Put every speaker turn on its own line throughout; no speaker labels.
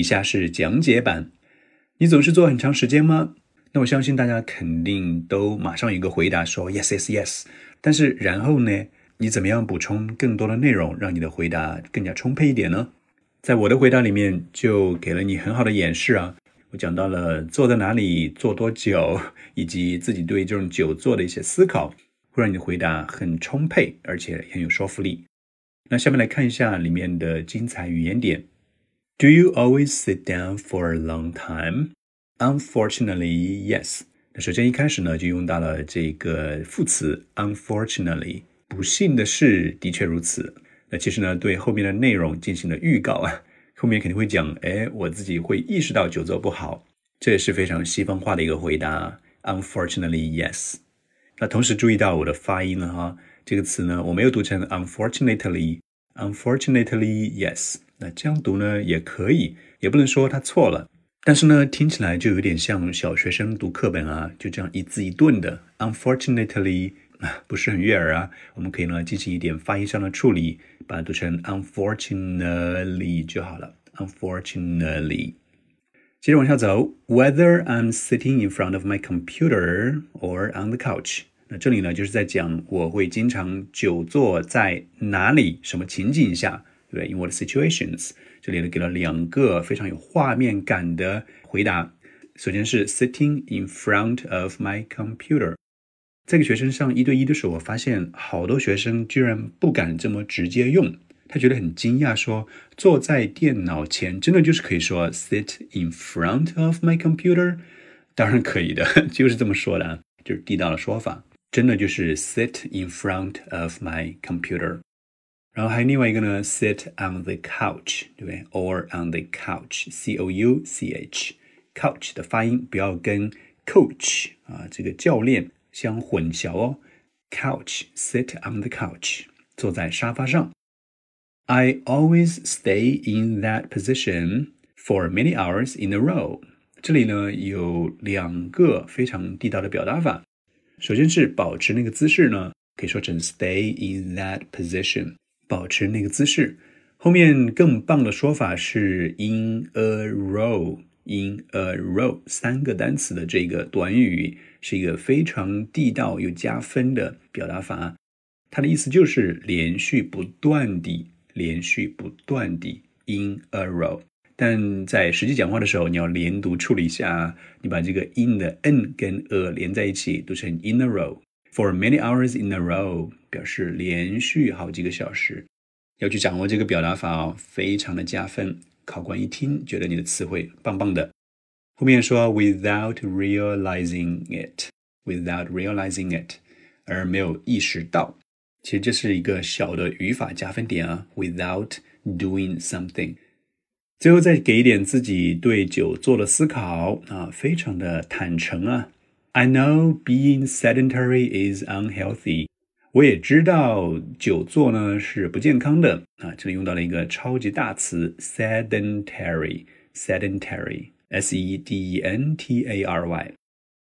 以下是讲解版。你总是做很长时间吗？那我相信大家肯定都马上有一个回答说 yes yes yes。但是然后呢，你怎么样补充更多的内容，让你的回答更加充沛一点呢？在我的回答里面就给了你很好的演示啊。我讲到了坐在哪里，坐多久，以及自己对这种久坐的一些思考，会让你的回答很充沛，而且很有说服力。那下面来看一下里面的精彩语言点。Do you always sit down for a long time? Unfortunately, yes. 那首先一开始呢，就用到了这个副词 unfortunately。不幸的是，的确如此。那其实呢，对后面的内容进行了预告啊。后面肯定会讲，哎，我自己会意识到久坐不好，这也是非常西方化的一个回答。Unfortunately, yes。那同时注意到我的发音了哈，这个词呢，我没有读成 unfortunately。Unfortunately, yes。那这样读呢也可以，也不能说它错了，但是呢，听起来就有点像小学生读课本啊，就这样一字一顿的。Unfortunately。啊，不是很悦耳啊。我们可以呢进行一点发音上的处理，把它读成 unfortunately 就好了。Unfortunately，接着往下走，Whether I'm sitting in front of my computer or on the couch，那这里呢就是在讲我会经常久坐在哪里，什么情景下，对？In what situations？这里呢给了两个非常有画面感的回答。首先是 sitting in front of my computer。在给学生上一对一的时候，我发现好多学生居然不敢这么直接用，他觉得很惊讶，说坐在电脑前真的就是可以说 sit in front of my computer，当然可以的，就是这么说的，就是地道的说法，真的就是 sit in front of my computer。然后还有另外一个呢，sit on the couch，对不对？or on the couch，c o u c h，couch 的发音不要跟 coach 啊这个教练。相混淆哦。Couch, sit on the couch，坐在沙发上。I always stay in that position for many hours in a row。这里呢有两个非常地道的表达法。首先是保持那个姿势呢，可以说成 stay in that position， 保持那个姿势。后面更棒的说法是 in a row，in a row，三个单词的这个短语。是一个非常地道又加分的表达法，它的意思就是连续不断地、连续不断地 in a row。但在实际讲话的时候，你要连读处理一下，你把这个 in 的 n 跟 a 连在一起，读成 in a row。For many hours in a row 表示连续好几个小时，要去掌握这个表达法哦，非常的加分。考官一听，觉得你的词汇棒棒的。后面说 without realizing it，without realizing it，而没有意识到，其实这是一个小的语法加分点啊。without doing something，最后再给一点自己对酒做的思考啊，非常的坦诚啊。I know being sedentary is unhealthy，我也知道久坐呢是不健康的啊。这里用到了一个超级大词 sedentary，sedentary。S E D E N T A R Y。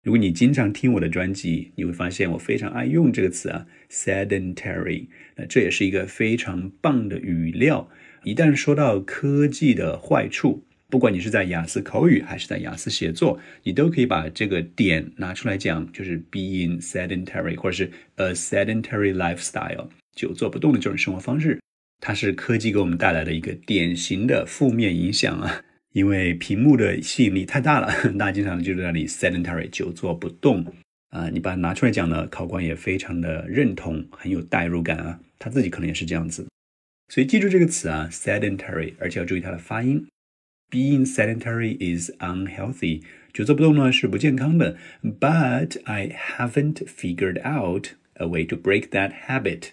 如果你经常听我的专辑，你会发现我非常爱用这个词啊，sedentary。那这也是一个非常棒的语料。一旦说到科技的坏处，不管你是在雅思口语还是在雅思写作，你都可以把这个点拿出来讲，就是 being sedentary，或者是 a sedentary lifestyle，久坐不动的这种生活方式，它是科技给我们带来的一个典型的负面影响啊。因为屏幕的吸引力太大了，大家经常就在那里 sedentary 久坐不动啊。你把它拿出来讲呢，考官也非常的认同，很有代入感啊。他自己可能也是这样子，所以记住这个词啊，sedentary，而且要注意它的发音。Being sedentary is unhealthy，久坐不动呢是不健康的。But I haven't figured out a way to break that habit，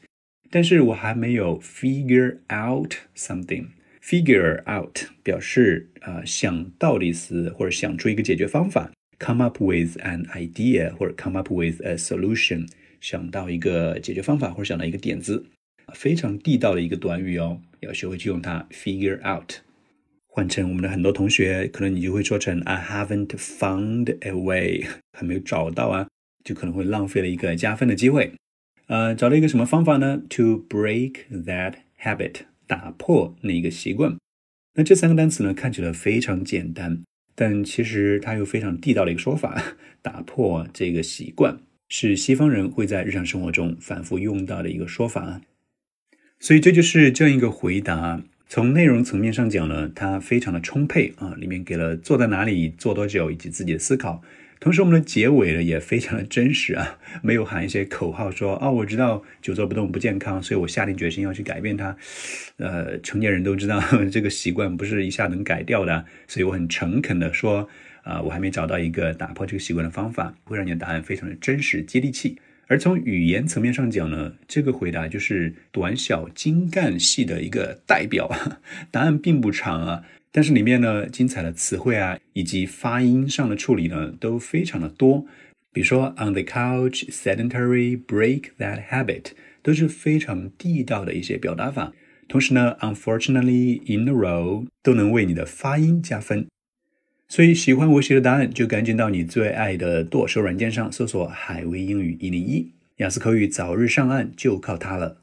但是我还没有 figure out something。Figure out 表示啊想到的意思，或者想出一个解决方法。Come up with an idea 或者 come up with a solution，想到一个解决方法或者想到一个点子，非常地道的一个短语哦，要学会去用它。Figure out 换成我们的很多同学，可能你就会说成 I haven't found a way，还没有找到啊，就可能会浪费了一个加分的机会。呃，找到一个什么方法呢？To break that habit。打破那一个习惯。那这三个单词呢，看起来非常简单，但其实它又非常地道的一个说法，打破这个习惯，是西方人会在日常生活中反复用到的一个说法。所以这就是这样一个回答。从内容层面上讲呢，它非常的充沛啊，里面给了坐在哪里、坐多久以及自己的思考。同时，我们的结尾呢也非常的真实啊，没有喊一些口号说啊，我知道久坐不动不健康，所以我下定决心要去改变它。呃，成年人都知道这个习惯不是一下能改掉的，所以我很诚恳的说啊，我还没找到一个打破这个习惯的方法，会让你的答案非常的真实接地气。而从语言层面上讲呢，这个回答就是短小精干系的一个代表。答案并不长啊，但是里面呢，精彩的词汇啊，以及发音上的处理呢，都非常的多。比如说，on the couch, sedentary, break that habit，都是非常地道的一些表达法。同时呢，unfortunately, in the row，都能为你的发音加分。所以，喜欢我写的答案，就赶紧到你最爱的剁手软件上搜索“海威英语一零一”，雅思口语早日上岸就靠它了。